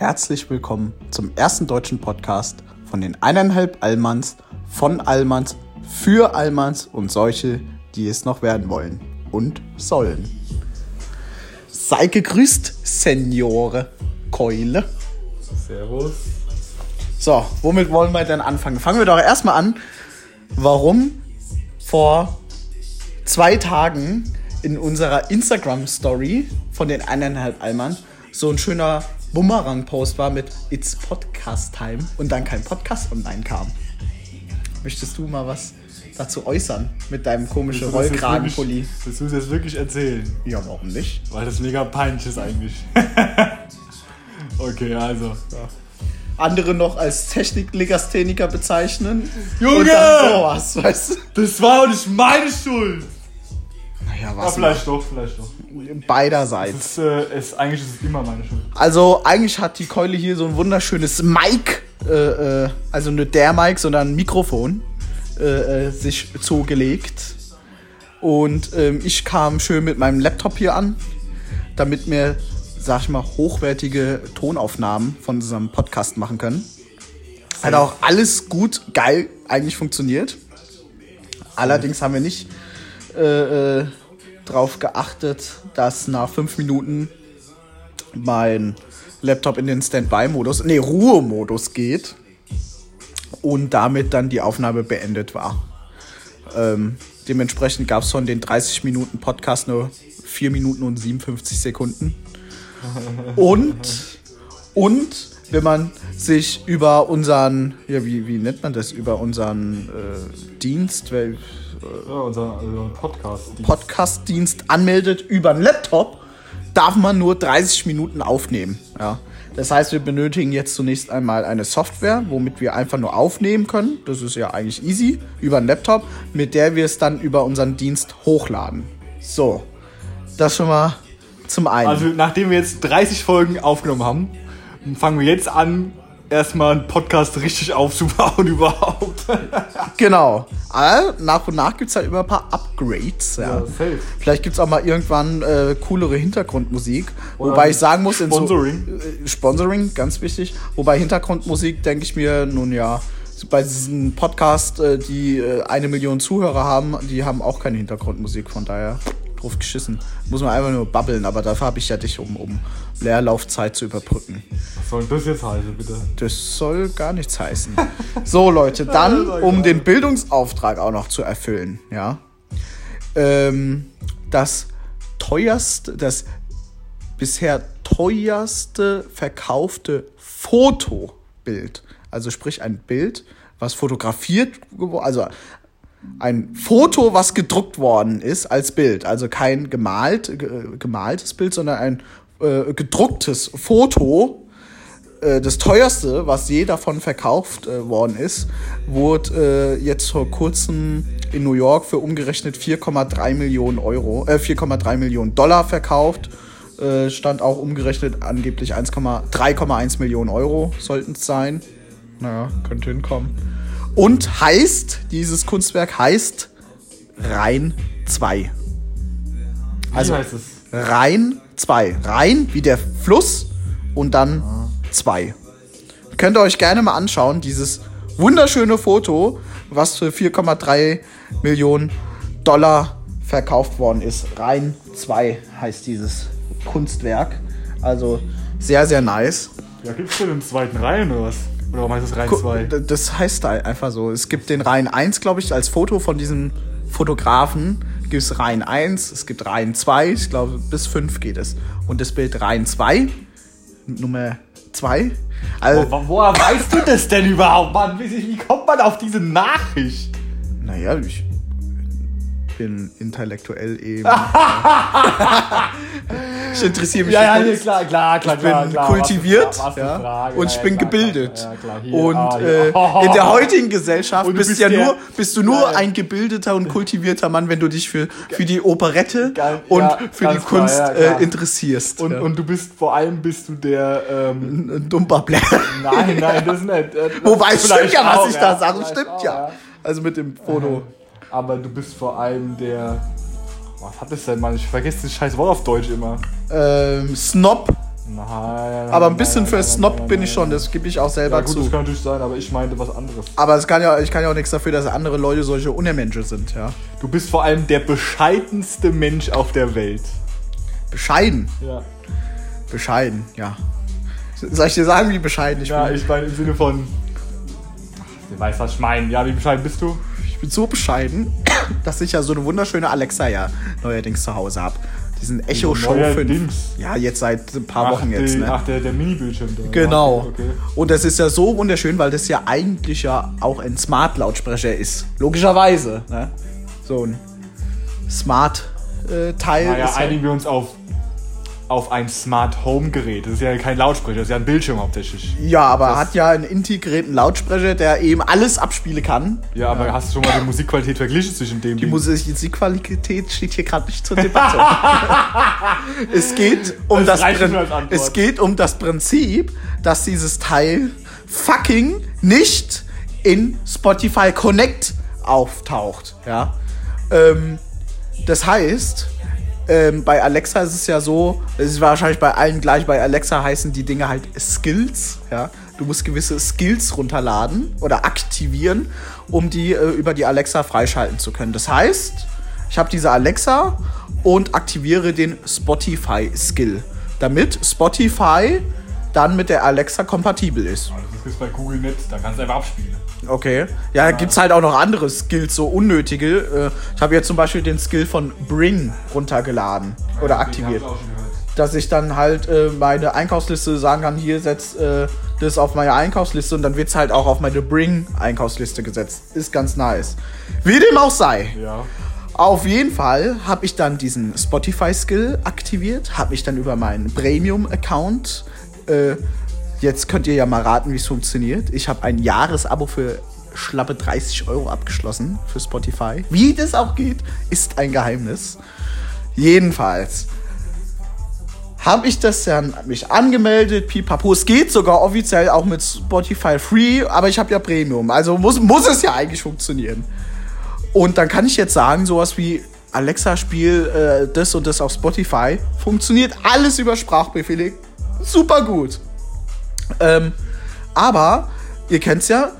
herzlich willkommen zum ersten deutschen Podcast von den eineinhalb Allmanns, von Allmanns, für Allmanns und solche, die es noch werden wollen und sollen. Sei gegrüßt, Seniore Keule. Servus. So, womit wollen wir denn anfangen? Fangen wir doch erstmal an, warum vor zwei Tagen in unserer Instagram-Story von den eineinhalb Allmann so ein schöner Bumerang-Post war mit It's Podcast Time und dann kein Podcast online kam. Möchtest du mal was dazu äußern mit deinem komischen Rollkragenpulli? Willst du das jetzt wirklich erzählen? Ja, warum nicht? Weil das mega peinlich ist eigentlich. okay, also. Andere noch als Technik-Legastheniker bezeichnen. Junge! Sowas, weißt du? Das war auch nicht meine Schuld. Naja, Ja, was vielleicht doch, vielleicht doch. Beiderseits. Ist, äh, es, eigentlich ist es immer meine Schuld. Also eigentlich hat die Keule hier so ein wunderschönes Mic, äh, äh, also nicht der Mic, sondern ein Mikrofon, äh, äh, sich zugelegt. Und ähm, ich kam schön mit meinem Laptop hier an, damit wir, sag ich mal, hochwertige Tonaufnahmen von unserem Podcast machen können. Hat auch alles gut, geil eigentlich funktioniert. Allerdings haben wir nicht äh, drauf geachtet, dass nach fünf Minuten mein Laptop in den Standby-Modus, nee, Ruhemodus geht und damit dann die Aufnahme beendet war. Ähm, dementsprechend gab es von den 30 Minuten Podcast nur 4 Minuten und 57 Sekunden. Und, und wenn man sich über unseren, ja, wie, wie nennt man das, über unseren äh, Dienst, wel- Ja, unser also Podcast. Die Podcast-Dienst anmeldet über einen Laptop, darf man nur 30 Minuten aufnehmen. Ja. Das heißt, wir benötigen jetzt zunächst einmal eine Software, womit wir einfach nur aufnehmen können. Das ist ja eigentlich easy, über einen Laptop, mit der wir es dann über unseren Dienst hochladen. So, das schon mal zum einen. Also, nachdem wir jetzt 30 Folgen aufgenommen haben, fangen wir jetzt an, erstmal einen Podcast richtig aufzubauen überhaupt. genau. Aber nach und nach gibt es halt immer ein paar Upgrades. Ja. Ja, safe. Vielleicht gibt es auch mal irgendwann äh, coolere Hintergrundmusik. Oder Wobei ich sagen muss, in Sponsoring. So, äh, Sponsoring, ganz wichtig. Wobei Hintergrundmusik, denke ich mir, nun ja, bei diesem Podcast, äh, die äh, eine Million Zuhörer haben, die haben auch keine Hintergrundmusik. Von daher drauf geschissen. Muss man einfach nur babbeln, aber dafür habe ich ja dich, um, um Leerlaufzeit zu überbrücken. Was soll das jetzt heißen, bitte? Das soll gar nichts heißen. So, Leute, dann, um den Bildungsauftrag auch noch zu erfüllen, ja. Ähm, das teuerste, das bisher teuerste verkaufte Fotobild, also sprich ein Bild, was fotografiert, also ein Foto, was gedruckt worden ist als Bild, also kein gemalt, ge- gemaltes Bild, sondern ein äh, gedrucktes Foto, äh, das teuerste, was je davon verkauft äh, worden ist, wurde äh, jetzt vor kurzem in New York für umgerechnet 4,3 Millionen Euro, äh, 4,3 Millionen Dollar verkauft. Äh, stand auch umgerechnet angeblich 1,- 3,1 Millionen Euro sollten es sein. Naja, könnte hinkommen. Und heißt, dieses Kunstwerk heißt Rhein 2. Wie Also- heißt es? Rhein 2. Rhein wie der Fluss und dann 2. Könnt ihr euch gerne mal anschauen, dieses wunderschöne Foto, was für 4,3 Millionen Dollar verkauft worden ist. Rhein 2 heißt dieses Kunstwerk. Also sehr, sehr nice. Ja, gibt's denn einen zweiten Reihen oder was? Oder warum heißt es Reihen Gu- 2? d- Das heißt da einfach so. Es gibt den Rhein 1, glaube ich, als Foto von diesem Fotografen. Gibt es Rhein 1, es gibt Rhein 2, ich glaube bis 5 geht es. Und das Bild Rhein 2, Nummer 2. Also, Wo, woher weißt du das denn überhaupt, Mann? Wie, wie kommt man auf diese Nachricht? naja, ich bin intellektuell eben. ich interessiere mich Ja, ja, nee, klar, klar, klar, Ich bin klar, klar. kultiviert für ja, Frage. und ich ja, bin klar, gebildet. klar, klar, und ah, äh, in der heutigen Gesellschaft bist, ja der- nur, bist du nur ein gebildeter und kultivierter Mann, wenn du dich für, für die Operette Geil, und für die klar, Kunst klar. äh, interessierst. Und, und du bist, vor allem bist du der, ähm, Blatt. nein, nein, das nicht. Äh, Wobei, es stimmt ja, was auch, ich da sage, stimmt auch, ja. Also mit dem Foto. Aber du bist vor allem der, was hat das denn, Mann? Ich vergesse das scheiß Wort auf Deutsch immer. Ähm, Snob. Nein, Aber ein bisschen für Snob bin ich schon, das gebe ich auch selber Ja, gut, das zu. kann natürlich sein, aber ich meinte was anderes. Aber es kann ja, ich kann ja auch nichts dafür, dass andere Leute solche Unermenschen sind, ja. Du bist vor allem der bescheidenste Mensch auf der Welt. Bescheiden. Ja. Bescheiden, ja. Soll ich dir sagen, wie bescheiden ich Ja, bin? ich meine im Sinne von. Ach, du weißt, was ich meine. Ja, wie bescheiden bist du? Ich bin so bescheiden, dass ich ja so eine wunderschöne Alexa ja neuerdings zu Hause habe. Diesen Echo Show 5. Neuerdings? Ja, jetzt seit ein paar Wochen ach, jetzt, die, ne? Ach, der, der Mini-Bildschirm da. Genau. Okay, okay. Und das ist ja so wunderschön, weil das ja eigentlich ja auch ein Smart-Lautsprecher ist. Logischerweise. Ne? So ein Smart-Teil Naja, ist ja, einigen wir uns auf, auf ein Smart Home Gerät. Das ist ja kein Lautsprecher, das ist ja ein Bildschirm hauptsächlich. ja, aber Das- hat ja einen integrierten Lautsprecher, der eben alles abspielen kann. Ja, aber hast du schon mal die Musikqualität verglichen zwischen dem Die Musikqualität steht hier gerade nicht zur Debatte. es geht um Das das, es geht um das Prinzip, dass dieses Teil fucking nicht in Spotify Connect auftaucht. Ja. Ähm, das heißt, ähm, bei Alexa ist es ja so, es ist wahrscheinlich bei allen gleich, bei Alexa heißen die Dinge halt Skills, ja. Du musst gewisse Skills runterladen oder aktivieren, um die äh, über die Alexa freischalten zu können. Das heißt, ich habe diese Alexa und aktiviere den Spotify-Skill, damit Spotify dann mit der Alexa kompatibel ist. Das ist bei Google nicht, da kannst du einfach abspielen. Okay. Ja, gibt's halt auch noch andere Skills, so unnötige. Äh, Ich habe jetzt zum Beispiel den Skill von Bring runtergeladen oder aktiviert. Dass ich dann halt äh, meine Einkaufsliste sagen kann, hier setz äh, das auf meine Einkaufsliste und dann wird's halt auch auf meine Bring-Einkaufsliste gesetzt. Ist ganz nice. Wie dem auch sei. Ja. Auf jeden Fall habe ich dann diesen Spotify-Skill aktiviert, habe mich dann über meinen Premium-Account, äh, jetzt könnt ihr ja mal raten, wie es funktioniert. Ich habe ein Jahresabo für schlappe 30 Euro abgeschlossen für Spotify. Wie das auch geht, ist ein Geheimnis. Jedenfalls habe ich das dann mich angemeldet, pipapo. Es geht sogar offiziell auch mit Spotify Free, aber ich habe ja Premium. Also muss, muss es ja eigentlich funktionieren. Und dann kann ich jetzt sagen, sowas wie Alexa, spiel äh, das und das auf Spotify. Funktioniert alles über Sprachbefehle. Super gut. Ähm, aber ihr kennt's ja,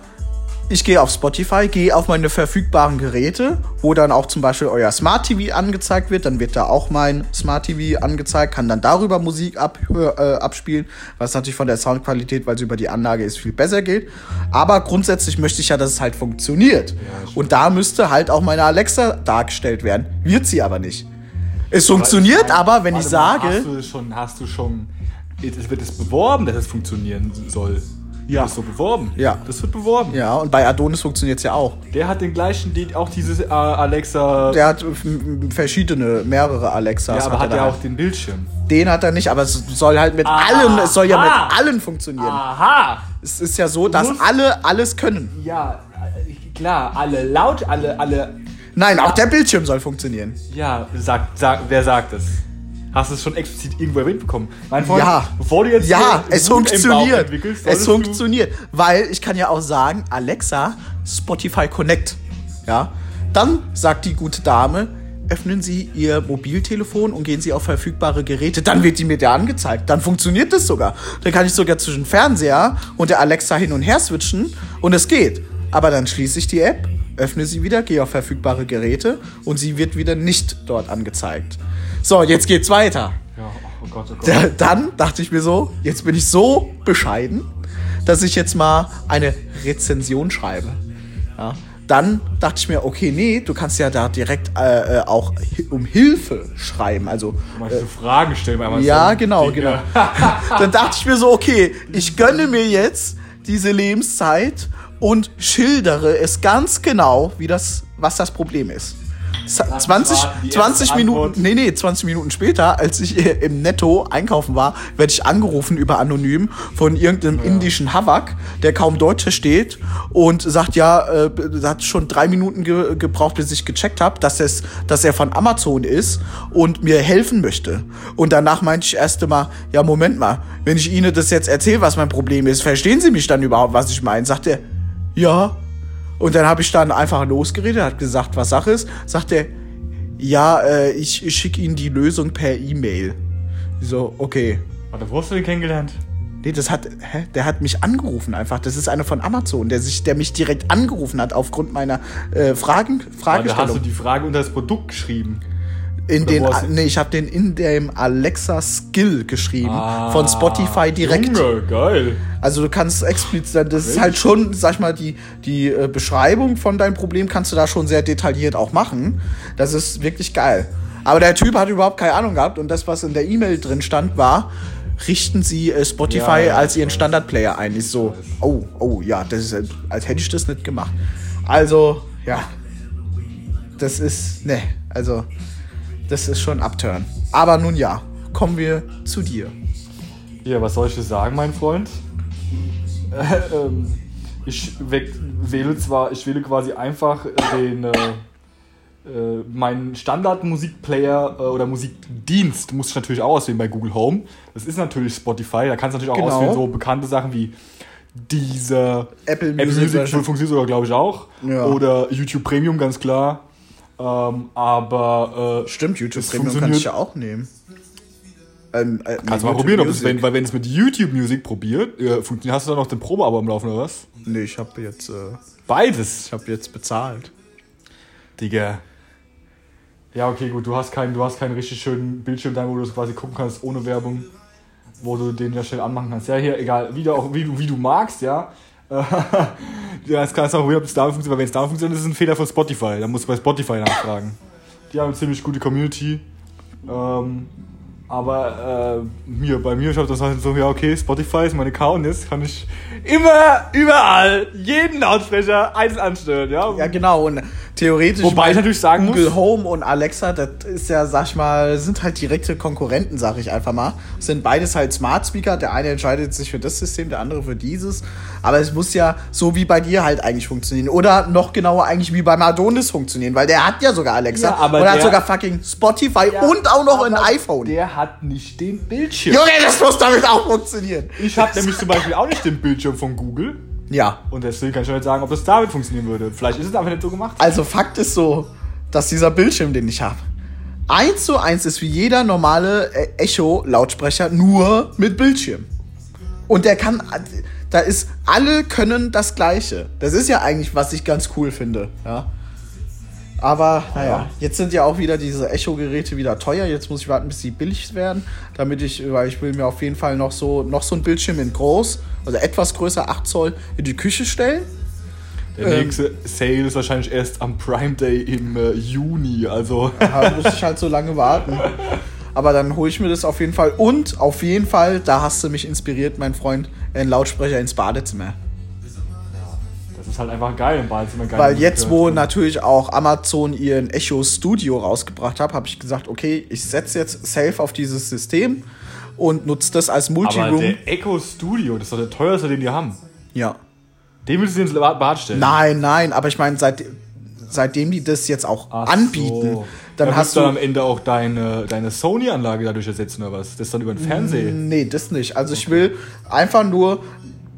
ich gehe auf Spotify, gehe auf meine verfügbaren Geräte, wo dann auch zum Beispiel euer Smart TV angezeigt wird. Dann wird da auch mein Smart TV angezeigt, kann dann darüber Musik ab, äh, abspielen, was natürlich von der Soundqualität, weil es über die Anlage ist, viel besser geht. Aber grundsätzlich möchte ich ja, dass es halt funktioniert. Und da müsste halt auch meine Alexa dargestellt werden. Wird sie aber nicht. Es funktioniert aber, wenn ich sage. Hast du schon, hast du schon. Es wird es beworben, dass es funktionieren soll. Ja. Das ist so beworben. Ja. Das wird beworben. Ja, und bei Adonis funktioniert es ja auch. Der hat den gleichen, den, auch dieses äh, Alexa. Der hat f- verschiedene, mehrere Alexas. ja, aber hat er ja da. auch den Bildschirm. Den hat er nicht, aber es soll halt mit Aha. allen, es soll ja mit allen funktionieren. Aha! Es ist ja so, dass alle alles können. Ja, äh, klar, alle laut, alle, alle. Nein, auch der Bildschirm soll funktionieren. Ja, sagt, sagt, wer sagt das? Hast du es schon explizit irgendwo erwähnt bekommen? Mein Freund, Ja. bevor du jetzt Ja, es funktioniert. Es funktioniert. Weil ich kann ja auch sagen, Alexa, Spotify Connect. Ja. Dann sagt die gute Dame, öffnen Sie Ihr Mobiltelefon und gehen Sie auf verfügbare Geräte. Dann wird die mir da angezeigt. Dann funktioniert das sogar. Dann kann ich sogar zwischen Fernseher und der Alexa hin und her switchen und es geht. Aber dann schließe ich die App, öffne sie wieder, gehe auf verfügbare Geräte und sie wird wieder nicht dort angezeigt. So, jetzt geht's weiter. Ja, oh Gott, oh Gott. Da, dann dachte ich mir so, jetzt bin ich so bescheiden, dass ich jetzt mal eine Rezension schreibe. Ja, dann dachte ich mir, okay, nee, du kannst ja da direkt äh, äh, auch um Hilfe schreiben. Also, so Fragen stellen, weil man ja, genau, Dinge- genau. dann dachte ich mir so, okay, ich gönne mir jetzt diese Lebenszeit und schildere es ganz genau, wie das, was das Problem ist. Z- 20, war die 20 erste Minuten, nee, nee, 20 Minuten später, als ich äh, im Netto einkaufen war, werde ich angerufen über Anonym von irgendeinem indischen Havak, der kaum Deutsch versteht und sagt, ja, äh, hat schon drei Minuten ge gebraucht, bis ich gecheckt habe, dass, es, dass er von Amazon ist und mir helfen möchte. Und danach meinte ich erst einmal, ja, Moment mal, wenn ich Ihnen das jetzt erzähle, was mein Problem ist, verstehen Sie mich dann überhaupt, was ich meine? Sagt er, ja, und dann habe ich dann einfach losgeredet, hat gesagt, was Sache ist. Sagt er, ja, äh, ich, ich schicke Ihnen die Lösung per E-Mail. So, okay. Warte, wo hast du den kennengelernt? Nee, das hat, hä? Der hat mich angerufen einfach. Das ist einer von Amazon, der sich, der mich direkt angerufen hat aufgrund meiner äh, Fragen, Da hast du Fragestellung. die Frage unter das Produkt geschrieben. In oder den, nee, ich habe den in dem Alexa Skill geschrieben Ah, von Spotify direkt. Junge, geil. Also du kannst explizit, das ist halt schon, sag ich mal, die, die äh, Beschreibung von deinem Problem kannst du da schon sehr detailliert auch machen. Das ist wirklich geil. Aber der Typ hat überhaupt keine Ahnung gehabt und das, was in der E-Mail drin stand, war, richten Sie äh, Spotify Ja, ja, als Ihren. Standardplayer ein. Ich so, oh, oh, ja, das ist, als hätte ich das nicht gemacht. Also, ja, das ist, ne, also, das ist schon Upturn. Aber nun ja, kommen wir zu dir. Ja, was soll ich dir sagen, mein Freund? Äh, ähm, ich wähle zwar, ich wähle quasi einfach den, äh, äh, meinen Standard-Musikplayer äh, oder Musikdienst muss ich natürlich auch auswählen bei Google Home. Das ist natürlich Spotify, da kannst du natürlich auch Genau. auswählen, so bekannte Sachen wie dieser Apple Apple Music Music wahrscheinlich. funktioniert sogar, glaube ich, auch. Ja. Oder YouTube Premium, ganz klar. Ähm, aber äh, Stimmt, YouTube Premium kann ich ja auch nehmen. Ähm, äh, Kannst du mal probieren, ob Music. wenn, weil wenn es mit YouTube Music probiert, äh, funktioniert, hast du da noch den Probeabo am Laufen oder was? Nee, ich habe jetzt, äh, Beides. ich habe jetzt bezahlt. Digga. Ja, okay, gut, du hast keinen, du hast keinen richtig schönen Bildschirm da, wo du es quasi gucken kannst ohne Werbung, wo du den ja schnell anmachen kannst. Ja, hier, egal, wie du auch, wie du, wie du magst, ja. Ja, jetzt kannst du auch probieren, ob es damit funktioniert, weil wenn es damit funktioniert, ist es ein Fehler von Spotify. Da musst du bei Spotify nachfragen. Die haben eine ziemlich gute Community. Ähm, aber äh, mir, bei mir, habe das halt so, ja, okay, Spotify ist mein Account, jetzt kann ich immer, überall, jeden Lautsprecher einzeln anstellen, ja. Ja, genau. Und theoretisch. Wobei ich natürlich sagen Google muss- Home und Alexa, das ist ja, sag ich mal, sind halt direkte Konkurrenten, sag ich einfach mal. Sind beides halt Smart Speaker. Der eine entscheidet sich für das System, der andere für dieses. Aber es muss ja so wie bei dir halt eigentlich funktionieren. Oder noch genauer eigentlich wie beim Adonis funktionieren, weil der hat ja sogar Alexa. Ja, aber und er hat der- sogar fucking Spotify und auch noch ein iPhone. Der hat nicht den Bildschirm. Junge, das muss damit auch funktionieren. Ich habe nämlich zum Beispiel auch nicht den Bildschirm von Google. Ja. Und deswegen kann ich nicht sagen, ob das damit funktionieren würde. Vielleicht ist es einfach nicht so gemacht. Also Fakt ist so, dass dieser Bildschirm, den ich habe, eins zu eins ist wie jeder normale äh, Echo-Lautsprecher, nur mit Bildschirm. Und der kann, da ist, alle können das Gleiche. Das ist ja eigentlich, was ich ganz cool finde, ja. Aber, naja, jetzt sind ja auch wieder diese Echo-Geräte wieder teuer. Jetzt muss ich warten, bis sie billig werden, damit ich, weil ich will mir auf jeden Fall noch so, noch so ein Bildschirm in groß, also etwas größer, 8 Zoll, in die Küche stellen. Der ähm, nächste Sale ist wahrscheinlich erst am Prime Day im äh, Juni. Also, Da muss ich halt so lange warten. Aber dann hole ich mir das auf jeden Fall. Und auf jeden Fall, da hast du mich inspiriert, mein Freund, einen Lautsprecher ins Badezimmer. Halt einfach geil im Badezimmer. geil Weil jetzt, wo natürlich auch Amazon ihren Echo Studio rausgebracht hat, habe ich gesagt, okay, ich setze jetzt safe auf dieses System und nutze das als Aber Multiroom. der Echo Studio, das ist doch der teuerste, den die haben. Ja. Den willst du ins Bad stellen. Nein, nein, aber ich meine, seit, seitdem die das jetzt auch Ach anbieten, so. dann ja, hast du dann am Ende auch deine, deine Sony-Anlage dadurch ersetzen oder was? Das ist dann über den Fernseher. Nee, das nicht. Also ich will einfach nur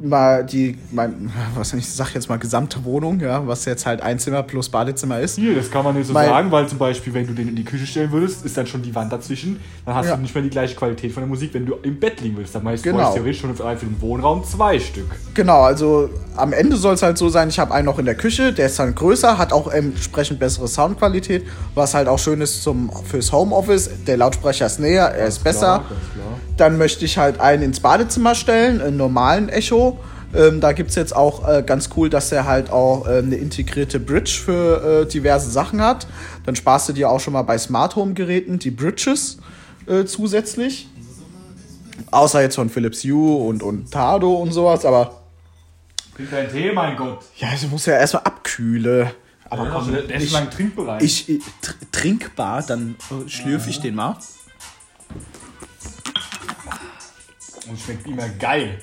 mal die, mein, was ich sag jetzt mal gesamte Wohnung, ja, was jetzt halt ein Zimmer plus Badezimmer ist. Hier, das kann man nicht so Weil- sagen, weil zum Beispiel, wenn du den in die Küche stellen würdest, ist dann schon die Wand dazwischen. Dann hast Ja. du nicht mehr die gleiche Qualität von der Musik, wenn du im Bett liegen willst. Dann meinst du Genau. theoretisch schon für den Wohnraum zwei Stück. Genau, also am Ende soll es halt so sein, ich habe einen noch in der Küche, der ist dann größer, hat auch entsprechend bessere Soundqualität, was halt auch schön ist zum, fürs Homeoffice. Der Lautsprecher ist näher, er ist besser. Klar. Dann möchte ich halt einen ins Badezimmer stellen, einen normalen Echo. Ähm, da gibt es jetzt auch äh, ganz cool, dass er halt auch äh, eine integrierte Bridge für äh, diverse Sachen hat. Dann sparst du dir auch schon mal bei Smart Home Geräten die Bridges äh, zusätzlich. Außer jetzt von Philips Hue und, und Tado und sowas, aber Trink dein Tee, mein Gott. ja, ich muss ja erstmal abkühlen. Aber Ja, komm, der, der ist ich, lang trinkbereit. ich, ich tr trinkbar, dann äh, schlürfe ich den mal. Und schmeckt immer geil.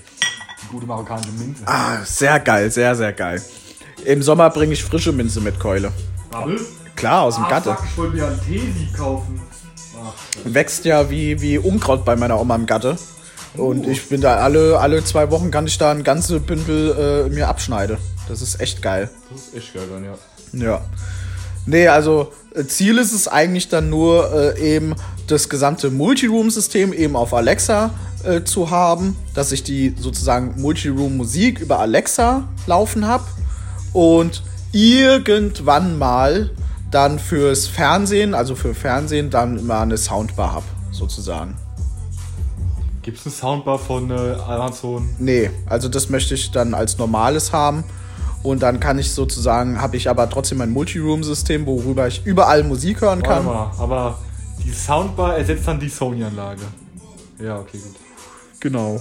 Gute marokkanische Minze. Ah, sehr geil, sehr, sehr geil. Im Sommer bringe ich frische Minze mit Keule. Bubble? Klar, aus dem Ah, Gatte. fuck, ich wollte mir einen Teesieb kaufen. Ach, Wächst ja wie, wie Unkraut bei meiner Oma im Gatte. Und ich bin da alle, alle zwei Wochen kann ich da ein ganze Bündel äh, mir abschneide. Das ist echt geil. das ist echt geil dann, ja. Ja. Nee, also äh, Ziel ist es eigentlich dann nur äh, eben das gesamte Multiroom-System eben auf Alexa äh, zu haben, dass ich die sozusagen Multiroom-Musik über Alexa laufen habe und irgendwann mal dann fürs Fernsehen, also für Fernsehen, dann immer eine Soundbar habe, sozusagen. Gibt es eine Soundbar von äh, Amazon? Nee, also das möchte ich dann als normales haben. Und dann kann ich sozusagen, habe ich aber trotzdem ein Multiroom-System, worüber ich überall Musik hören Warte kann. mal, aber die Soundbar ersetzt dann die Sony-Anlage. Ja, okay, gut. Genau.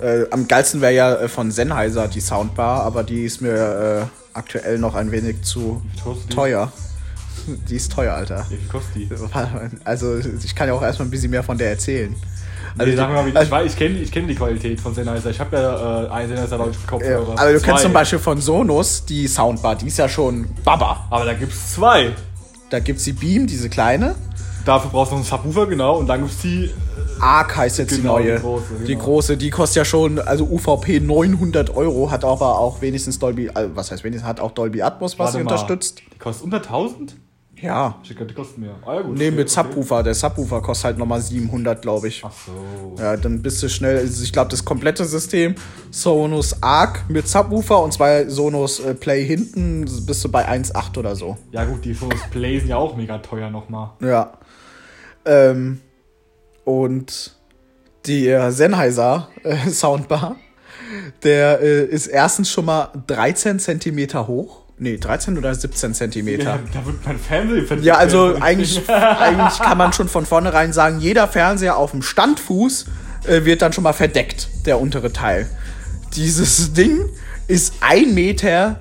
Äh, am geilsten wäre ja äh, von Sennheiser die Soundbar, aber die ist mir äh, aktuell noch ein wenig zu die? teuer. Die ist teuer, Alter. Wie kostet die? Also ich kann ja auch erstmal ein bisschen mehr von der erzählen. Also, Also, sag mal, also- ich, ich kenne ich kenn die Qualität von Sennheiser. Ich habe ja äh, einen Sennheiser Kopfhörer. aber du Zwei. kennst zum Beispiel von Sonos die Soundbar, die ist ja schon Baba. Aber da gibt es zwei. Da gibt's die Beam, diese kleine. Dafür brauchst du noch einen Subwoofer, genau. Und dann gibt es die. Arc heißt jetzt Genau, die neue. die große, Die genau. große, die kostet ja schon, also UVP 900 Euro, hat aber auch wenigstens Dolby, also was heißt wenigstens, hat auch Dolby Atmos, was sie mal, unterstützt. Die kostet unter 1000? Ja. Ich glaube, die kosten mehr. Ah, ja, gut. Nee, okay, mit okay. Subwoofer. Der Subwoofer kostet halt nochmal 700, glaube ich. Ach so. Ja, dann bist du schnell, also ich glaube, das komplette System, Sonos Arc mit Subwoofer und zwei Sonos äh, Play hinten, bist du bei 1,8 oder so. Ja, gut, die Sonos Play sind ja auch mega teuer nochmal. Ja. Ähm, und die äh, Sennheiser äh, Soundbar, der äh, ist erstens schon mal 13 Zentimeter hoch. Nee, 13 oder 17 Zentimeter. Ja, da wird mein Fernseher Ja, also eigentlich, eigentlich kann man schon von vornherein sagen, jeder Fernseher auf dem Standfuß äh, wird dann schon mal verdeckt, der untere Teil. Dieses Ding ist 1,27 Meter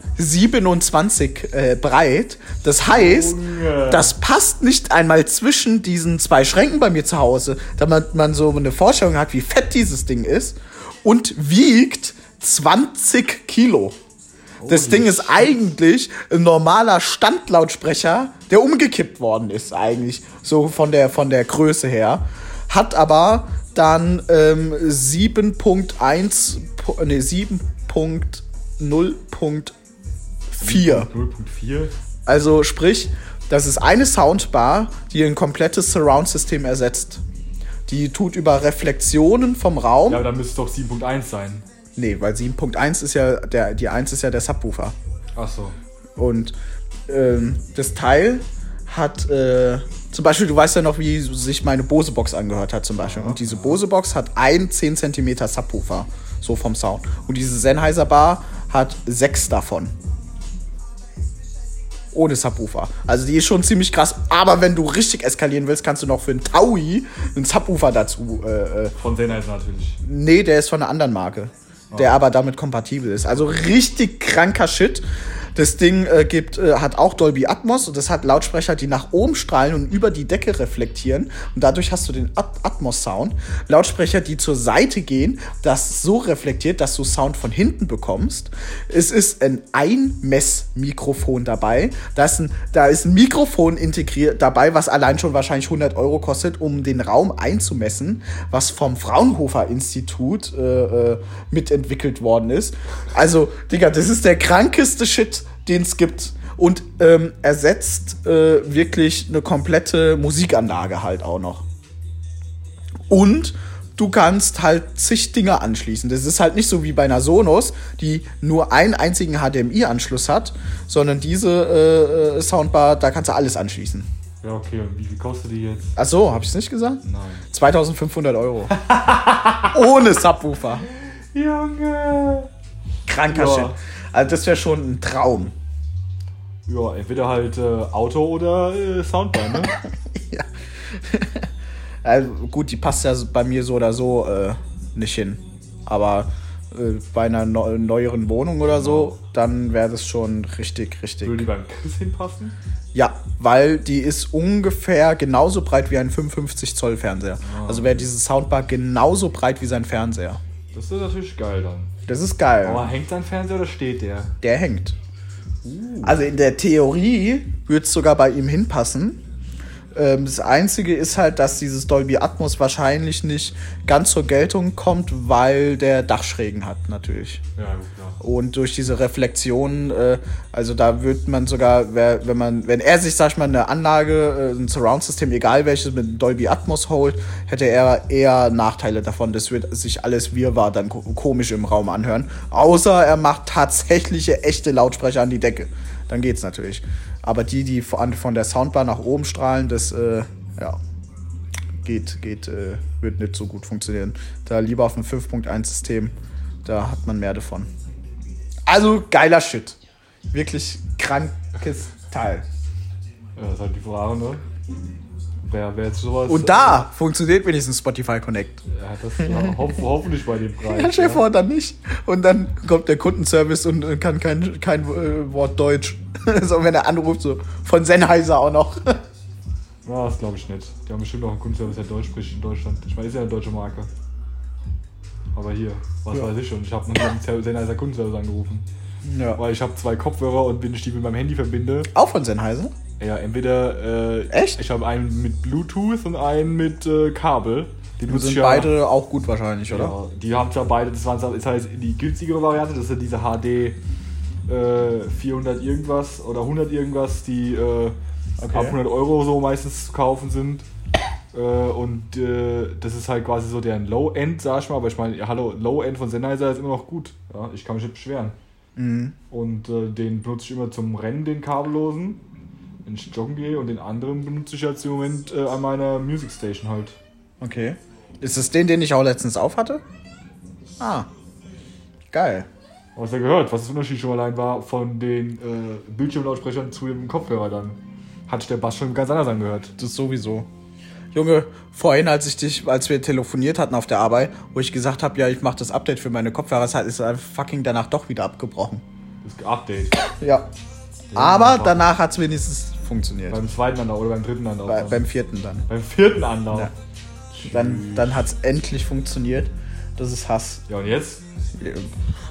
äh, breit. Das heißt, Junge. das passt nicht einmal zwischen diesen zwei Schränken bei mir zu Hause, damit man so eine Vorstellung hat, wie fett dieses Ding ist. Und wiegt 20 Kilo. Das Ding ist eigentlich ein normaler Standlautsprecher, der umgekippt worden ist eigentlich, so von der, von der Größe her. Hat aber dann ähm, 7.1, pu- nee, 7.0.4. 0.4. Also sprich, das ist eine Soundbar, die ein komplettes Surround-System ersetzt. Die tut über Reflexionen vom Raum. Ja, aber dann müsste es doch 7.1 sein. Nee, weil 7.1 ist ja der, die 1 ist ja der Subwoofer. Ach so. Und ähm, das Teil hat, äh, zum Beispiel, du weißt ja noch, wie sich meine Bose-Box angehört hat, zum Beispiel. Und diese Bose-Box hat ein 10 cm Subwoofer, so vom Sound. Und diese Sennheiser Bar hat sechs davon. Ohne Subwoofer. Also die ist schon ziemlich krass. Aber wenn du richtig eskalieren willst, kannst du noch für einen Taui einen Subwoofer dazu. Äh, äh, Von Sennheiser natürlich. nee, der ist von einer anderen Marke. Der aber damit kompatibel ist. Also richtig kranker Shit. Das Ding äh, gibt, äh, hat auch Dolby Atmos und das hat Lautsprecher, die nach oben strahlen und über die Decke reflektieren. Und dadurch hast du den At Atmos-Sound. Lautsprecher, die zur Seite gehen, das so reflektiert, dass du Sound von hinten bekommst. Es ist ein Einmessmikrofon dabei. Da ist ein, da ist ein Mikrofon integriert dabei, was allein schon wahrscheinlich 100 Euro kostet, um den Raum einzumessen, was vom Fraunhofer Institut äh, äh, mitentwickelt worden ist. Also, Digga, das ist der krankeste Shit, den es gibt. Und ähm, ersetzt äh, wirklich eine komplette Musikanlage halt auch noch. Und du kannst halt zig Dinge anschließen. Das ist halt nicht so wie bei einer Sonos, die nur einen einzigen HDMI-Anschluss hat, sondern diese äh, äh, Soundbar, da kannst du alles anschließen. Ja, okay. Und wie viel kostet die jetzt? Ach so, hab ich es nicht gesagt? Nein. 2500 Euro. Ohne Subwoofer. Junge! Kranker Ja. Shit. Also das wäre schon ein Traum. Ja, entweder halt äh, Auto oder äh, Soundbar, ne? ja. also gut, die passt ja bei mir so oder so äh, nicht hin. Aber äh, bei einer neu- neueren Wohnung oder so, dann wäre das schon richtig, richtig. Würde die beim Chris hinpassen? Ja, weil die ist ungefähr genauso breit wie ein 55 Zoll Fernseher. Also wäre diese Soundbar genauso breit wie sein Fernseher. Das ist natürlich geil dann. Das ist geil. Aber hängt sein Fernseher oder steht der? Der hängt. Also in der Theorie würde es sogar bei ihm hinpassen. Ähm, das Einzige ist halt, dass dieses Dolby Atmos wahrscheinlich nicht ganz zur Geltung kommt, weil der Dachschrägen hat, natürlich. Ja, gut, klar. Und durch diese Reflexion, äh, also da wird man sogar, wer- wenn man, wenn er sich, sag ich mal, eine Anlage, äh, ein Surround-System, egal welches, mit Dolby Atmos holt, hätte er eher Nachteile davon. Das wird sich alles wirrwarr dann ko- komisch im Raum anhören. Außer er macht tatsächliche, echte Lautsprecher an die Decke. Dann geht's natürlich. Aber die, die von von der Soundbar nach oben strahlen, das, äh, ja, geht, geht, äh, wird nicht so gut funktionieren. Da lieber auf ein 5.1-System, da hat man mehr davon. Also geiler Shit. Wirklich krankes Teil. Ja, das ist halt die Frage, ne? Wer, wer jetzt sowas. Und da funktioniert wenigstens Spotify Connect. Ja, das ja, hoff, hoffentlich bei dem Preis. Ja, dir vor, dann nicht. Und dann kommt der Kundenservice und äh, kann kein, kein äh, Wort Deutsch. so, wenn er anruft, so von Sennheiser auch noch. Ja, das glaube ich nicht. Die haben bestimmt auch einen Kundenservice, der Deutsch spricht in Deutschland. Ich meine, ist ja eine deutsche Marke. Aber hier, was Ja. weiß ich schon. Ich habe einen Sennheiser Kundenservice angerufen. ja. Weil ich habe zwei Kopfhörer und wenn ich die mit meinem Handy verbinde, Auch von Sennheiser? ja, entweder. Äh, Echt? Ich habe einen mit Bluetooth und einen mit äh, Kabel. Die sind ja- beide auch gut wahrscheinlich, oder? Ja, die haben zwar beide, das waren ist halt die günstigere Variante, das ist diese HD äh, 400 irgendwas oder 100 irgendwas, die äh, ab 100 Euro so meistens zu kaufen sind. Äh, und äh, das ist halt quasi so deren Low-End, sag ich mal, aber ich meine, ja, hallo, Low-End von Sennheiser ist immer noch gut. Ja, ich kann mich nicht beschweren. Mhm. Und äh, den benutze ich immer zum Rennen, den kabellosen, wenn ich joggen gehe und den anderen benutze ich jetzt im Moment äh, an meiner Music Station halt. Okay. Ist es den, den ich auch letztens auf hatte? Ah. Geil. Was er gehört, was das Unterschied schon allein war von den äh, Bildschirmlautsprechern zu dem Kopfhörer dann. Hat der Bass schon ganz anders angehört. Das sowieso. Junge, vorhin, als ich dich, als wir telefoniert hatten auf der Arbeit, wo ich gesagt habe, ja, ich mache das Update für meine Kopfhörer, ist einfach fucking danach doch wieder abgebrochen. Das Update. Ja. Aber danach hat es wenigstens funktioniert. beim zweiten Anlauf oder beim dritten Anlauf. Bei, beim vierten dann. beim vierten Anlauf. Ja. Dann, dann hat es endlich funktioniert. Das ist Hass. Ja, und jetzt?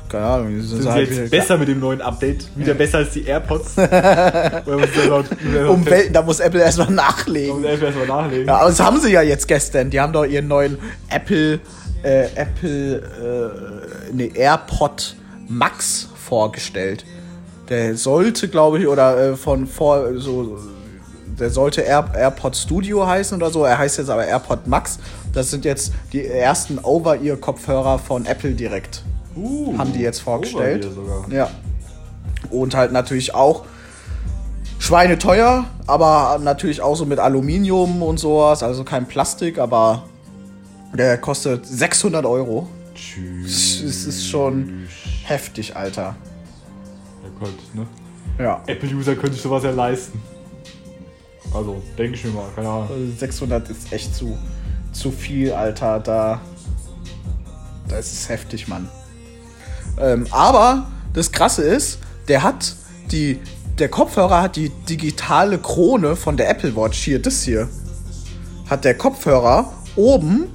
Keine Ahnung. die Sind sie halt jetzt besser mit dem neuen Update? Wieder besser als die AirPods? Laut, Um Welten, da muss Apple erstmal Da nachlegen. muss Apple erstmal nachlegen. Ja, aber das haben sie ja jetzt gestern. Die haben doch ihren neuen Apple, äh, Apple, äh, nee, AirPod Max vorgestellt. Der sollte, glaube ich, oder äh, von vor, so, der sollte Air, AirPod Studio heißen oder so. Er heißt jetzt aber AirPod Max. Das sind jetzt die ersten Over-Ear-Kopfhörer von Apple direkt. Uh, haben die jetzt vorgestellt. Ja. Und halt natürlich auch schweineteuer, aber natürlich auch so mit Aluminium und sowas, also kein Plastik, aber der kostet 600 Euro. Tschüss. Es ist schon heftig, Alter. Ja, Gott, ne? Ja. Apple-User könnte sich sowas ja leisten. Also, denke ich mir mal, keine Ahnung. Also 600 ist echt zu, zu viel, Alter. Da, da ist es heftig, Mann. Ähm, aber das Krasse ist, der hat die, der Kopfhörer hat die digitale Krone von der Apple Watch hier, das hier, hat der Kopfhörer oben,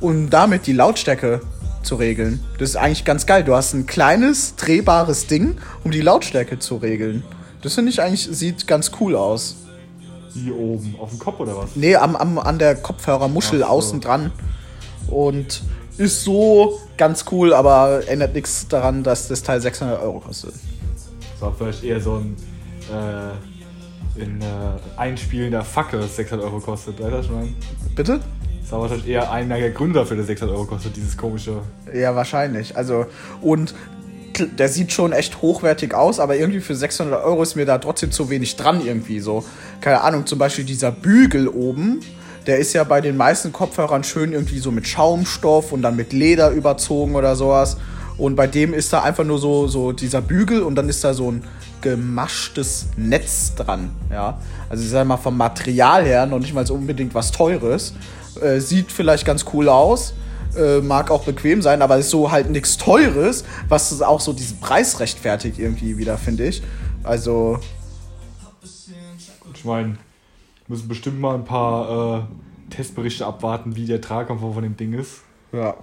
um damit die Lautstärke zu regeln. Das ist eigentlich ganz geil. Du hast ein kleines drehbares Ding, um die Lautstärke zu regeln. Das finde ich eigentlich sieht ganz cool aus. Hier oben, auf dem Kopf oder was? Nee, am, am, an der Kopfhörermuschel so. außen dran. Und ist so ganz cool, aber ändert nichts daran, dass das Teil 600 Euro kostet. Das war vielleicht eher so ein äh, in, äh, einspielender Fackel, das 600 Euro kostet. Weißt du, was ich meine? Bitte? Das war wahrscheinlich eher einer der Gründe dafür, dass 600 Euro kostet, dieses komische. Ja, wahrscheinlich. Also, und der sieht schon echt hochwertig aus, aber irgendwie für 600 Euro ist mir da trotzdem zu wenig dran irgendwie so. Keine Ahnung, zum Beispiel dieser Bügel oben, der ist ja bei den meisten Kopfhörern schön irgendwie so mit Schaumstoff und dann mit Leder überzogen oder sowas. Und bei dem ist da einfach nur so, so dieser Bügel und dann ist da so ein gemaschtes Netz dran. Ja? Also ich sag mal vom Material her noch nicht mal so unbedingt was Teures. Äh, sieht vielleicht ganz cool aus, äh, mag auch bequem sein, aber ist so halt nichts Teures, was auch so diesen Preis rechtfertigt irgendwie wieder, finde ich. Also, Ich meine, müssen bestimmt mal ein paar äh, Testberichte abwarten, wie der Tragkomfort von dem Ding ist. ja.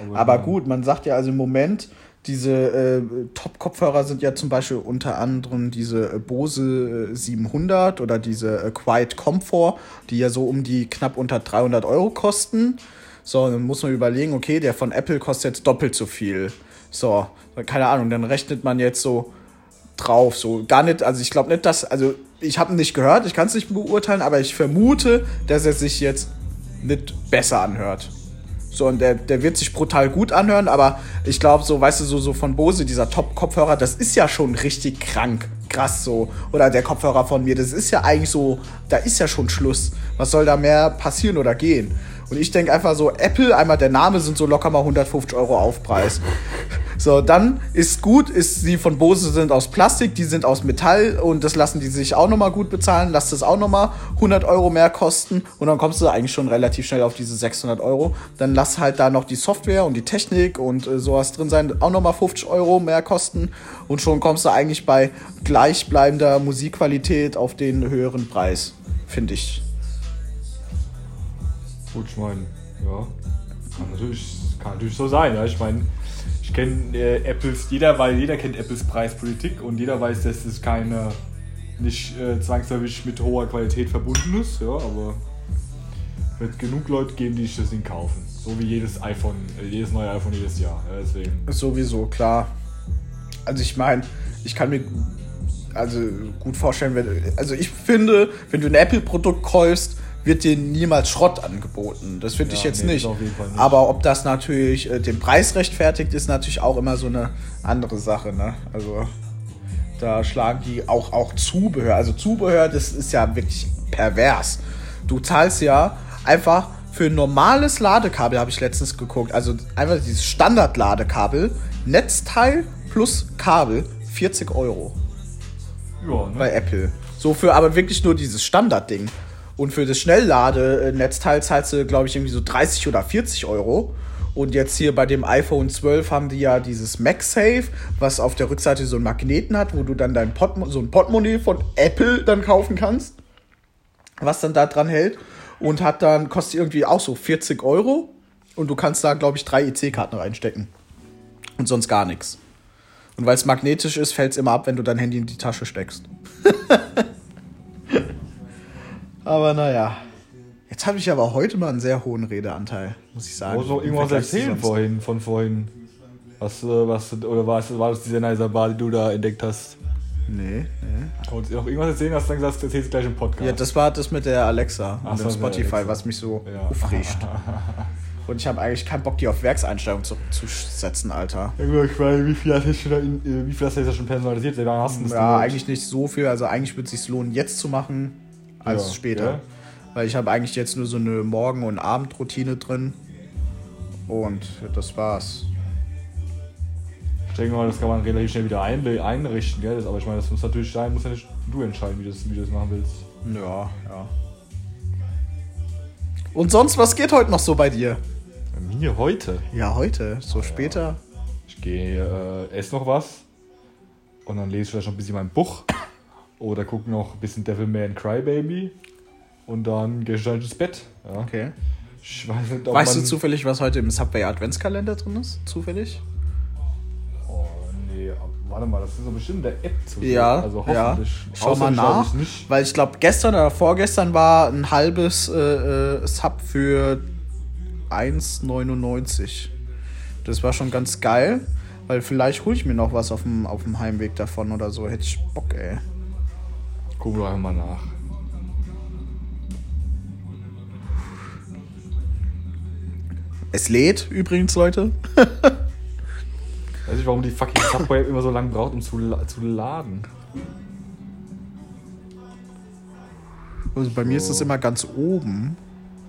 Aber, Aber gut, man sagt ja also im Moment, diese äh, Top-Kopfhörer sind ja zum Beispiel unter anderem diese äh, Bose äh, 700 oder diese äh, Quiet Comfort, die ja so um die knapp unter 300 Euro kosten. So, dann muss man überlegen, okay, der von Apple kostet jetzt doppelt so viel. So, keine Ahnung, dann rechnet man jetzt so drauf, so gar nicht, also ich glaube nicht, dass, also ich habe ihn nicht gehört, ich kann es nicht beurteilen, aber ich vermute, dass er sich jetzt nicht besser anhört. So, und der, der wird sich brutal gut anhören, aber ich glaube, so, weißt du, so, so von Bose, dieser Top-Kopfhörer, das ist ja schon richtig krank. Krass so. Oder der Kopfhörer von mir, das ist ja eigentlich so, da ist ja schon Schluss. Was soll da mehr passieren oder gehen? Und ich denke einfach so, Apple, einmal der Name sind so locker mal 150 Euro Aufpreis. So, dann ist gut, ist sie von Bose sind aus Plastik, die sind aus Metall und das lassen die sich auch nochmal gut bezahlen, lasst das auch nochmal 100 Euro mehr kosten und dann kommst du eigentlich schon relativ schnell auf diese 600 Euro. Dann lass halt da noch die Software und die Technik und äh, sowas drin sein, auch nochmal 50 Euro mehr kosten und schon kommst du eigentlich bei gleichbleibender Musikqualität auf den höheren Preis, finde ich. Gut, ich meine, ja, kann natürlich, kann natürlich so sein. Ja. Ich meine, ich kenne äh, Apples, jeder, weil jeder kennt Apples Preispolitik und jeder weiß, dass es keine, nicht äh, zwangsläufig mit hoher Qualität verbunden ist, ja, aber wird genug Leute geben, die sich das Ding kaufen. So wie jedes iPhone, äh, jedes neue iPhone jedes Jahr. Ja, deswegen. Sowieso, klar. Also ich meine, ich kann mir also gut vorstellen, wenn, also ich finde, wenn du ein Apple-Produkt kaufst, wird dir niemals Schrott angeboten. Das finde Ja, ich jetzt nee, nicht. nicht. Aber ob das natürlich äh, den Preis rechtfertigt, ist natürlich auch immer so eine andere Sache. Ne? Also da schlagen die auch, auch Zubehör. Also Zubehör, das ist ja wirklich pervers. Du zahlst ja einfach für ein normales Ladekabel, habe ich letztens geguckt. Also einfach dieses Standard-Ladekabel, Netzteil plus Kabel, 40 Euro Ja, ne? bei Apple. So für aber wirklich nur dieses Standardding. Und für das Schnellladenetzteil zahlst du, glaube ich, irgendwie so 30 oder 40 Euro. Und jetzt hier bei dem iPhone 12 haben die ja dieses MagSafe, was auf der Rückseite so einen Magneten hat, wo du dann dein so ein Portemonnaie von Apple dann kaufen kannst, was dann da dran hält. Und hat dann, kostet irgendwie auch so 40 Euro. Und du kannst da, glaube ich, drei EC-Karten reinstecken. Und sonst gar nichts. Und weil es magnetisch ist, fällt es immer ab, wenn du dein Handy in die Tasche steckst. aber naja. Jetzt habe ich aber heute mal einen sehr hohen Redeanteil, muss ich sagen. Wo so Im irgendwas erzählen vorhin, von vorhin. Was, äh, was, oder war es, war das dieser nicer Bar, den du da entdeckt hast? Nee, nee. Und noch irgendwas erzählen, hast du dann gesagt, das erzählst du gleich im Podcast. Ja, das war das mit der Alexa Ach und so, dem Spotify, Alexa. was mich so Ja. aufregt. Und ich habe eigentlich keinen Bock, die auf Werkseinstellung zu, zu setzen, Alter. Ja, ich meine, wie viel hast du schon, da in, äh, wie viel hast du jetzt schon personalisiert? Wie lange hast du das Ja, eigentlich nicht so viel. Also eigentlich würde es sich lohnen, jetzt zu machen, als Ja, später. ja. Weil ich habe eigentlich jetzt nur so eine Morgen- und Abendroutine drin. Und das war's. Ich denke mal, das kann man relativ schnell wieder einrichten, gell? Aber ich meine, das muss natürlich sein, muss ja nicht du entscheiden, wie du das, wie du das machen willst. Ja, ja. Und sonst, was geht heute noch so bei dir? Bei mir heute. Ja, heute, so später. Ich gehe, äh, esse noch was und dann lese ich vielleicht noch ein bisschen mein Buch oder gucke noch ein bisschen Devilman Crybaby und dann gehe ich dann ins Bett. Ja. Okay. Ich weiß nicht, ob Weißt du zufällig, was heute im Subway Adventskalender drin ist? Zufällig? Oh, nee, warte mal, das ist doch bestimmt der App zu sehen. Ja, also ja. hoffentlich. Schau mal nach, ich Nicht. weil ich glaube, gestern oder vorgestern war ein halbes äh, äh, Sub für 1,99. Das war schon ganz geil, weil vielleicht hole ich mir noch was auf dem, auf dem Heimweg davon oder so. Hätte ich Bock, ey. Gucken wir einfach mal nach. Es lädt übrigens, Leute. Weiß ich, warum die fucking Subway immer so lange braucht, um zu, zu laden. Also bei mir ist das immer ganz oben.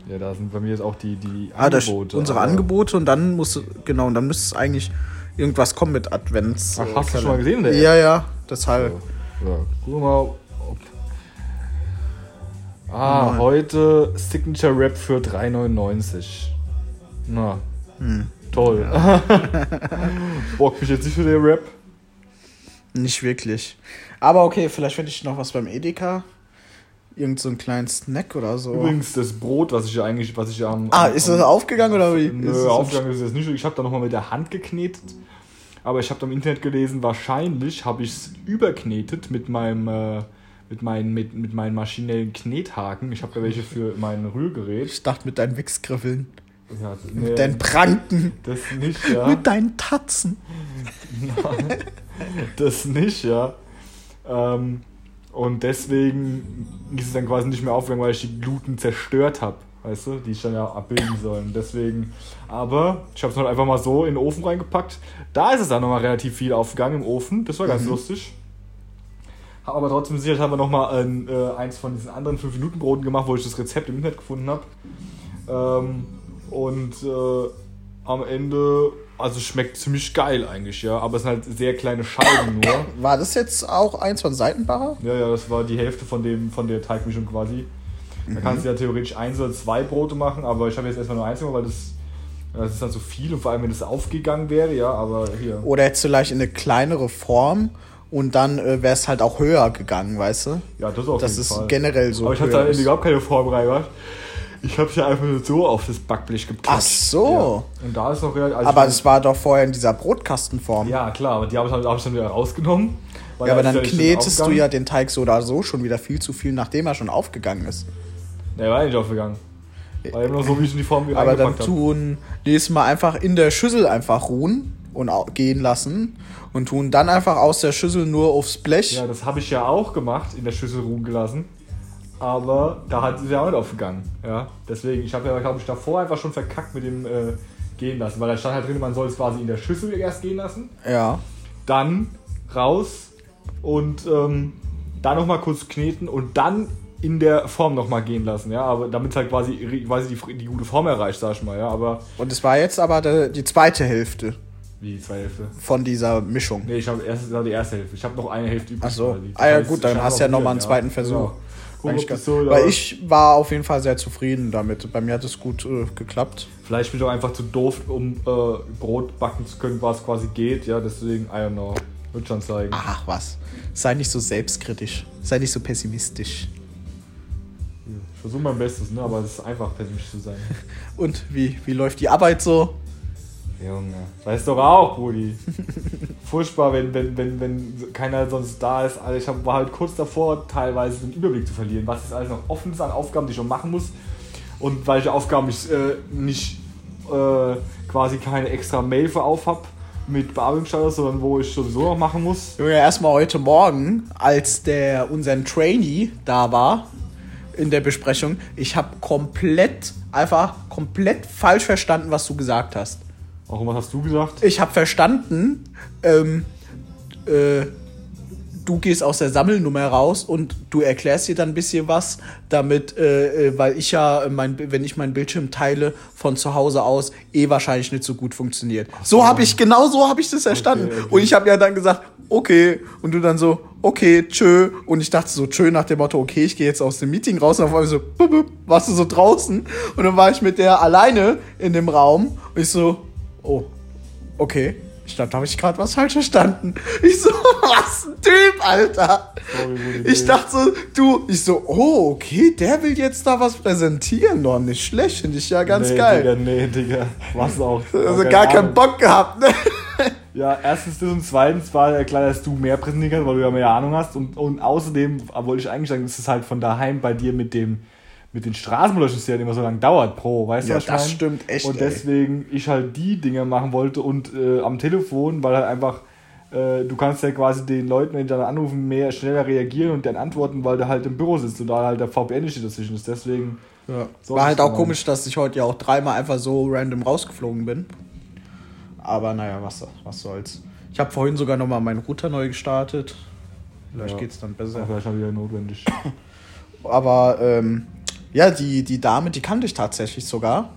Ja, da sind bei mir jetzt auch die, die Ah, Angebote. unsere aber- Angebote und dann muss genau, und dann müsste es eigentlich irgendwas kommen mit Advents. Ach, äh, hast du schon mal gesehen der? Ja, ja, deshalb. Ja, gucken wir mal. Ah, Nein. heute Signature Rap für 3,99. Na, Hm. toll. Bock mich jetzt nicht für den Rap. Nicht wirklich. Aber okay, vielleicht finde ich noch was beim Edeka. Irgend so einen kleinen Snack oder so. Übrigens, das Brot, was ich ja eigentlich, was ich ja am. ah, am- ist das aufgegangen oder wie? Nö, ist aufgegangen ist es nicht. Ich habe da nochmal mit der Hand geknetet. Aber ich habe im Internet gelesen, wahrscheinlich habe ich es überknetet mit meinem äh, mit meinen, mit, mit meinen maschinellen Knethaken. Ich habe da welche für mein Rührgerät. Ich dachte mit deinen Wichsgriffeln. Ja, Mit nee, deinen Pranken. Das nicht, ja. mit deinen Tatzen. Nein, das nicht, ja. Ähm, und deswegen ist es dann quasi nicht mehr aufgegangen, weil ich die Gluten zerstört habe. Weißt du, die ich dann ja abbilden sollen. Deswegen, aber ich habe es halt einfach mal so in den Ofen reingepackt. Da ist es dann nochmal relativ viel aufgegangen im Ofen. Das war ganz mhm. lustig. Habe aber trotzdem sicher, haben wir nochmal ein, äh, eins von diesen anderen 5-Minuten-Broten gemacht, wo ich das Rezept im Internet gefunden habe. Ähm, und äh, am Ende, also schmeckt ziemlich geil eigentlich, ja. Aber es sind halt sehr kleine Scheiben nur. War das jetzt auch eins von Seitenbacher? Ja, ja, das war die Hälfte von, dem, von der Teigmischung quasi. Da mhm. kannst du ja theoretisch eins oder zwei Brote machen, aber ich habe jetzt erstmal nur eins gemacht, weil das, das ist dann so viel und vor allem, wenn das aufgegangen wäre, ja, aber hier. Oder jetzt vielleicht in eine kleinere Form und dann äh, wäre es halt auch höher gegangen, weißt du? Ja, das auf Das ist Fall. generell so. Aber ich hatte da überhaupt keine Form reingemacht. Ich habe es ja einfach nur so auf das Backblech geklatscht. Ach so. Ja. Und da ist noch also Aber es war doch vorher in dieser Brotkastenform. Ja, klar, aber die habe ich, hab ich dann wieder rausgenommen. Ja, aber dann knetest du ja den Teig so oder so schon wieder viel zu viel, nachdem er schon aufgegangen ist. Der war nicht aufgegangen. War immer noch so, wie ich in die Form wieder Aber dann tun, nächstes Mal einfach in der Schüssel einfach ruhen und gehen lassen und tun dann einfach aus der Schüssel nur aufs Blech. Ja, das habe ich ja auch gemacht, in der Schüssel ruhen gelassen. Aber da hat sie ja auch nicht aufgegangen. Ja, deswegen, ich habe ja, glaube ich, davor einfach schon verkackt mit dem äh, gehen lassen, weil da stand halt drin, man soll es quasi in der Schüssel erst gehen lassen. Ja. Dann raus und ähm, dann nochmal kurz kneten und dann in der Form nochmal gehen lassen, ja, aber damit halt quasi, quasi die, die gute Form erreicht, sag ich mal, ja, aber... Und es war jetzt aber die, die zweite Hälfte. Wie die zweite Hälfte? Von dieser Mischung. Nee, ich habe erst die erste Hälfte. Ich habe noch eine Hälfte übrig. Ach so. Ah ja, gut, dann hast du ja nochmal einen zweiten ja. Versuch. Genau. So, weil ich war auf jeden Fall sehr zufrieden damit. Bei mir hat es gut äh, geklappt. Vielleicht bin ich auch einfach zu doof, um äh, Brot backen zu können, was quasi geht. Ja, deswegen, I don't know. Wird schon zeigen. Ach was. Sei nicht so selbstkritisch. Sei nicht so pessimistisch. Ich versuche mein Bestes, ne? aber es ist einfach, pessimistisch zu sein. Und wie, wie läuft die Arbeit so? Junge, weißt doch auch, Brudi. Furchtbar, wenn, wenn, wenn, wenn keiner sonst da ist. Also ich hab, war halt kurz davor, teilweise den Überblick zu verlieren, was ist alles noch offen ist an Aufgaben, die ich schon machen muss. Und welche Aufgaben ich äh, nicht äh, quasi keine extra Mail für auf habe mit Bearbeitungsstatus, sondern wo ich sowieso noch machen muss. Junge, erstmal heute Morgen, als der unseren Trainee da war in der Besprechung, ich habe komplett, einfach komplett falsch verstanden, was du gesagt hast. Warum, was hast du gesagt? Ich habe verstanden, ähm, äh, du gehst aus der Sammelnummer raus und du erklärst dir dann ein bisschen was, damit, äh, äh weil ich ja, mein, wenn ich meinen Bildschirm teile von zu Hause aus, eh wahrscheinlich nicht so gut funktioniert. So, so habe ich, genau so habe ich das verstanden. Okay, okay. Und ich habe ja dann gesagt, okay. Und du dann so, okay, tschö. Und ich dachte so, tschö nach dem Motto, okay, ich gehe jetzt aus dem Meeting raus. Und auf einmal so, bup, bup, warst du so draußen. Und dann war ich mit der alleine in dem Raum. Und ich so, oh, okay. Ich glaube, da habe ich gerade was falsch verstanden. Ich so, was ein Typ, Alter. Sorry, ich dachte so, du, ich so, oh, okay, der will jetzt da was präsentieren. Doch, nicht schlecht, finde ich ja ganz nee, geil. Digga, nee, Digga, was auch. Also gar keinen Bock gehabt, ne? Ja, erstens das und zweitens war ja klar, dass du mehr präsentieren kannst, weil du ja mehr Ahnung hast. Und, und außerdem wollte ich eigentlich sagen, das ist halt von daheim bei dir mit dem mit den Straßenbeleuchtungsserien immer so lange dauert pro, weißt ja, du ich das mein? stimmt echt. Und deswegen ey. ich halt die Dinge machen wollte und äh, am Telefon, weil halt einfach äh, du kannst ja quasi den Leuten, wenn die dann anrufen, mehr schneller reagieren und dann antworten, weil du halt im Büro sitzt und da halt der VPN nicht dazwischen ist. Deswegen ja. war halt auch komisch, dass ich heute ja auch dreimal einfach so random rausgeflogen bin. Aber naja, was, was soll's. Ich habe vorhin sogar nochmal meinen Router neu gestartet. Vielleicht ja. geht's dann besser. Ja, vielleicht mal wieder notwendig. Aber ähm, ja, die, die Dame, die kannte ich tatsächlich sogar.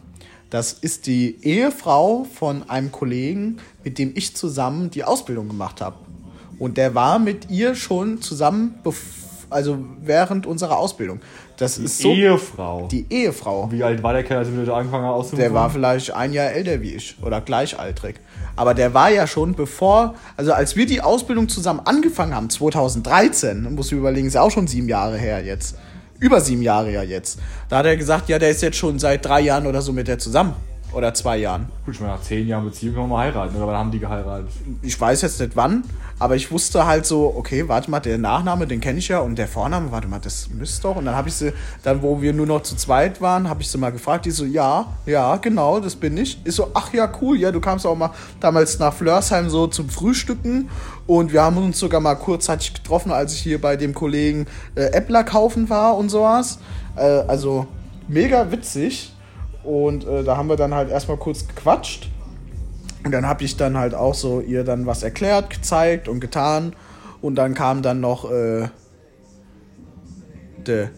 Das ist die Ehefrau von einem Kollegen, mit dem ich zusammen die Ausbildung gemacht habe. Und der war mit ihr schon zusammen, also während unserer Ausbildung. Das die ist so. Ehefrau. Die Ehefrau. Wie alt war der Kerl, als wir angefangen haben auszubilden? Der war vielleicht ein Jahr älter wie ich oder gleichaltrig. Aber der war ja schon bevor, also als wir die Ausbildung zusammen angefangen haben, 2013, muss ich überlegen, ist ja auch schon sieben Jahre her jetzt über sieben Jahre ja jetzt. Da hat er gesagt, ja, der ist jetzt schon seit drei Jahren oder so mit der zusammen. Oder zwei Jahren. Gut, ich meine, nach zehn Jahren Beziehung können wir mal heiraten. Oder wann haben die geheiratet? Ich weiß jetzt nicht wann, aber ich wusste halt so, okay, warte mal, der Nachname, den kenne ich ja und der Vorname, warte mal, das müsste doch. Und dann habe ich sie, dann wo wir nur noch zu zweit waren, habe ich sie mal gefragt, die so, ja, ja, genau, das bin ich. Ist so, ach ja, cool, ja, du kamst auch mal damals nach Flörsheim so zum Frühstücken und wir haben uns sogar mal kurzzeitig getroffen, als ich hier bei dem Kollegen äh, Äppler kaufen war und sowas. Äh, also mega witzig. Und äh, da haben wir dann halt erstmal kurz gequatscht. Und dann habe ich dann halt auch so ihr dann was erklärt, gezeigt und getan. Und dann kam dann noch äh, der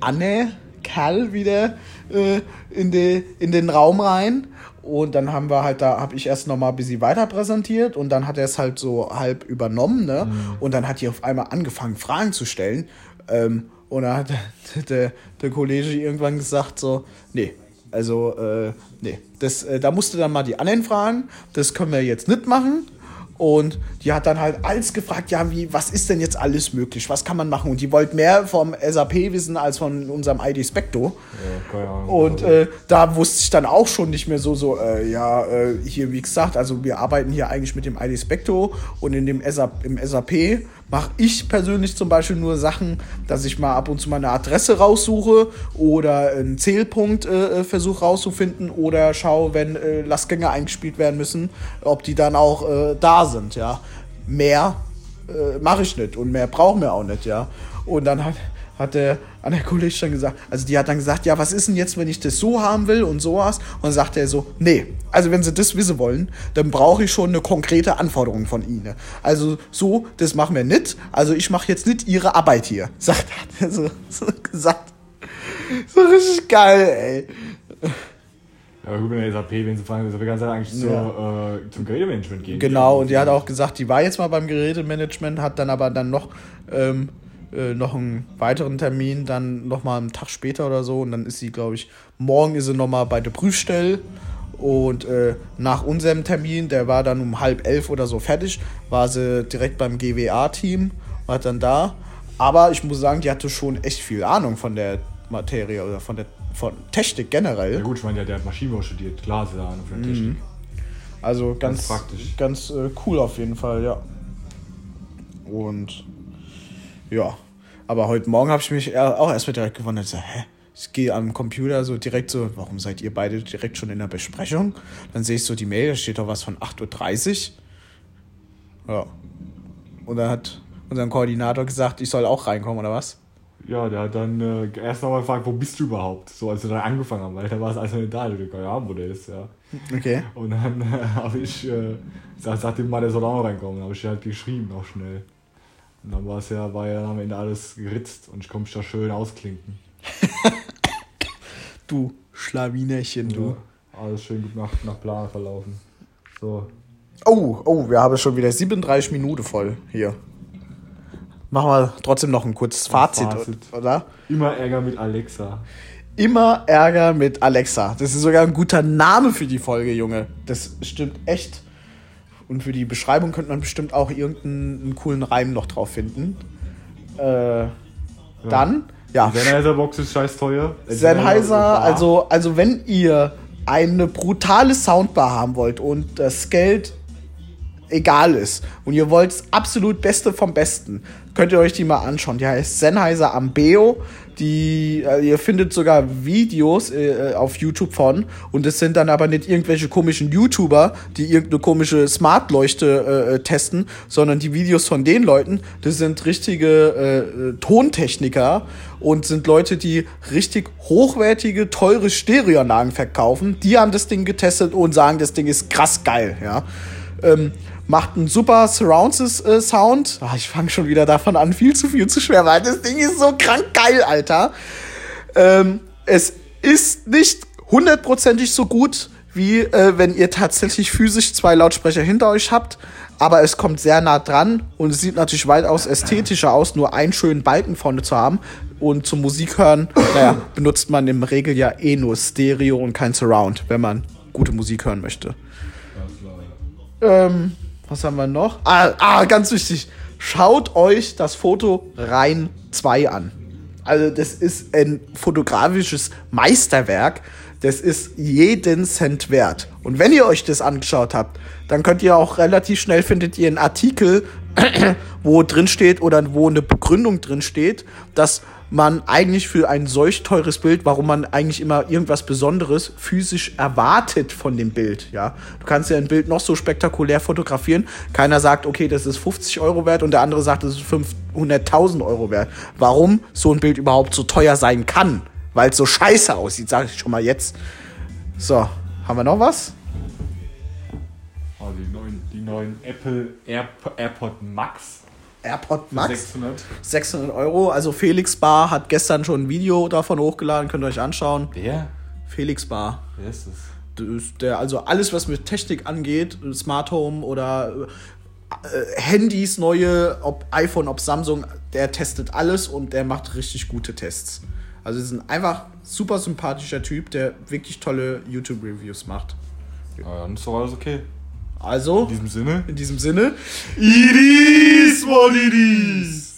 Anne Kerl wieder äh, in, de, in den Raum rein. Und dann haben wir halt, da habe ich erst nochmal ein bisschen weiter präsentiert und dann hat er es halt so halb übernommen, ne? Mhm. Und dann hat die auf einmal angefangen, Fragen zu stellen. Ähm, und dann hat der, der, der Kollege irgendwann gesagt, so, nee, also, äh, nee, das, äh, da musste dann mal die anderen fragen. Das können wir jetzt nicht machen. Und die hat dann halt alles gefragt, ja, wie, was ist denn jetzt alles möglich? Was kann man machen? Und die wollte mehr vom SAP wissen als von unserem ID Specto. Ja, und äh, da wusste ich dann auch schon nicht mehr so, so, äh, ja, äh, hier, wie gesagt, also wir arbeiten hier eigentlich mit dem ID Specto und in dem SAP, im SAP mache ich persönlich zum Beispiel nur Sachen, dass ich mal ab und zu mal eine Adresse raussuche oder einen Zählpunkt äh, äh, versuche rauszufinden oder schaue, wenn äh, Lastgänge eingespielt werden müssen, ob die dann auch äh, da sind, ja. Mehr äh, mache ich nicht und mehr brauchen wir auch nicht, ja. Und dann hat hat der an der Kollegin schon gesagt, also die hat dann gesagt, ja, was ist denn jetzt, wenn ich das so haben will und sowas? Und dann sagt er so, nee, also wenn sie das wissen wollen, dann brauche ich schon eine konkrete Anforderung von ihnen. Also so, das machen wir nicht. Also ich mache jetzt nicht ihre Arbeit hier, sagt er so, so gesagt. So richtig geil, ey. Ja, gut, wenn der SAP, wenn sie fragen, wir ganz eigentlich ja. zur, äh, zum Gerätemanagement gehen. Genau, und die hat auch gesagt, die war jetzt mal beim Gerätemanagement, hat dann aber dann noch ähm, äh, noch einen weiteren Termin, dann nochmal einen Tag später oder so. Und dann ist sie, glaube ich, morgen ist sie nochmal bei der Prüfstelle. Und äh, nach unserem Termin, der war dann um halb elf oder so fertig, war sie direkt beim GWA-Team, war dann da. Aber ich muss sagen, die hatte schon echt viel Ahnung von der Materie oder von der von Technik generell. Ja gut, ich meine, der, der hat Maschinenbau studiert, klar, sie Ahnung von der Technik. Mhm. Also ganz, ganz praktisch. Ganz äh, cool auf jeden Fall, ja. Und ja, aber heute Morgen habe ich mich auch erstmal direkt gewundert. So, hä? Ich gehe am Computer so direkt so, warum seid ihr beide direkt schon in der Besprechung? Dann sehe ich so die Mail, da steht doch was von 8.30 Uhr. Ja. Und dann hat unser Koordinator gesagt, ich soll auch reinkommen, oder was? Ja, der hat dann äh, erst nochmal gefragt, wo bist du überhaupt? So, als wir dann angefangen haben, weil da war es also nicht da. Dachte, ja, wo der ist, ja. Okay. Und dann äh, habe ich äh, gesagt, sag dem mal, der soll auch reinkommen. Dann habe ich halt geschrieben, auch schnell. Und dann war es ja, war ja am Ende alles geritzt und ich konnte mich da schön ausklinken. du Schlawinerchen, du. Ja, alles schön gut nach, nach Plan verlaufen. So. Oh, oh, wir haben schon wieder 37 Minuten voll hier. Machen wir trotzdem noch ein kurzes Fazit, Fazit, oder? Immer Ärger mit Alexa. Immer Ärger mit Alexa. Das ist sogar ein guter Name für die Folge, Junge. Das stimmt echt. Und für die Beschreibung könnte man bestimmt auch irgendeinen coolen Reim noch drauf finden. Äh, ja. Dann, ja. Sennheiser Box ist scheiß teuer. Sennheiser, also, also wenn ihr eine brutale Soundbar haben wollt und das Geld egal ist und ihr wollt das absolut Beste vom Besten, könnt ihr euch die mal anschauen. Die heißt Sennheiser Ambeo. Die, äh, ihr findet sogar Videos äh, auf YouTube von und es sind dann aber nicht irgendwelche komischen YouTuber, die irgendeine komische Smartleuchte äh, äh testen, sondern die Videos von den Leuten, das sind richtige äh, äh, Tontechniker und sind Leute, die richtig hochwertige, teure Stereoanlagen verkaufen. Die haben das Ding getestet und sagen, das Ding ist krass geil, ja. Ähm, macht einen super Surround-Sound. Äh, ich fange schon wieder davon an, viel zu viel zu schwer, weil das Ding ist so krank geil, Alter. Ähm, es ist nicht hundertprozentig so gut, wie äh, wenn ihr tatsächlich physisch zwei Lautsprecher hinter euch habt. Aber es kommt sehr nah dran und es sieht natürlich weitaus ästhetischer aus, nur einen schönen Balken vorne zu haben. Und zum Musik hören, naja, benutzt man im Regel ja eh nur Stereo und kein Surround, wenn man gute Musik hören möchte. Ähm, was haben wir noch? Ah, ah, ganz wichtig. Schaut euch das Foto Rein 2 an. Also, das ist ein fotografisches Meisterwerk. Das ist jeden Cent wert. Und wenn ihr euch das angeschaut habt, dann könnt ihr auch relativ schnell findet ihr einen Artikel, wo drin steht oder wo eine Begründung drin steht, dass man eigentlich für ein solch teures Bild, warum man eigentlich immer irgendwas Besonderes physisch erwartet von dem Bild, ja. Du kannst ja ein Bild noch so spektakulär fotografieren, keiner sagt, okay, das ist 50 Euro wert und der andere sagt, das ist 500.000 Euro wert. Warum so ein Bild überhaupt so teuer sein kann, weil es so scheiße aussieht, sage ich schon mal jetzt. So, haben wir noch was? Oh, die neuen, die neuen Apple Air, AirPod Max. AirPod Max. 600. 600 Euro. Also Felix Bar hat gestern schon ein Video davon hochgeladen, könnt ihr euch anschauen. Wer? Felix Bar. Wer ist das? Der, also alles, was mit Technik angeht, Smart Home oder äh, Handys, neue, ob iPhone, ob Samsung, der testet alles und der macht richtig gute Tests. Also ist ein einfach super sympathischer Typ, der wirklich tolle YouTube-Reviews macht. Ja, dann ist doch alles okay. Also, In diesem Sinne. in diesem Sinne, It is what it is.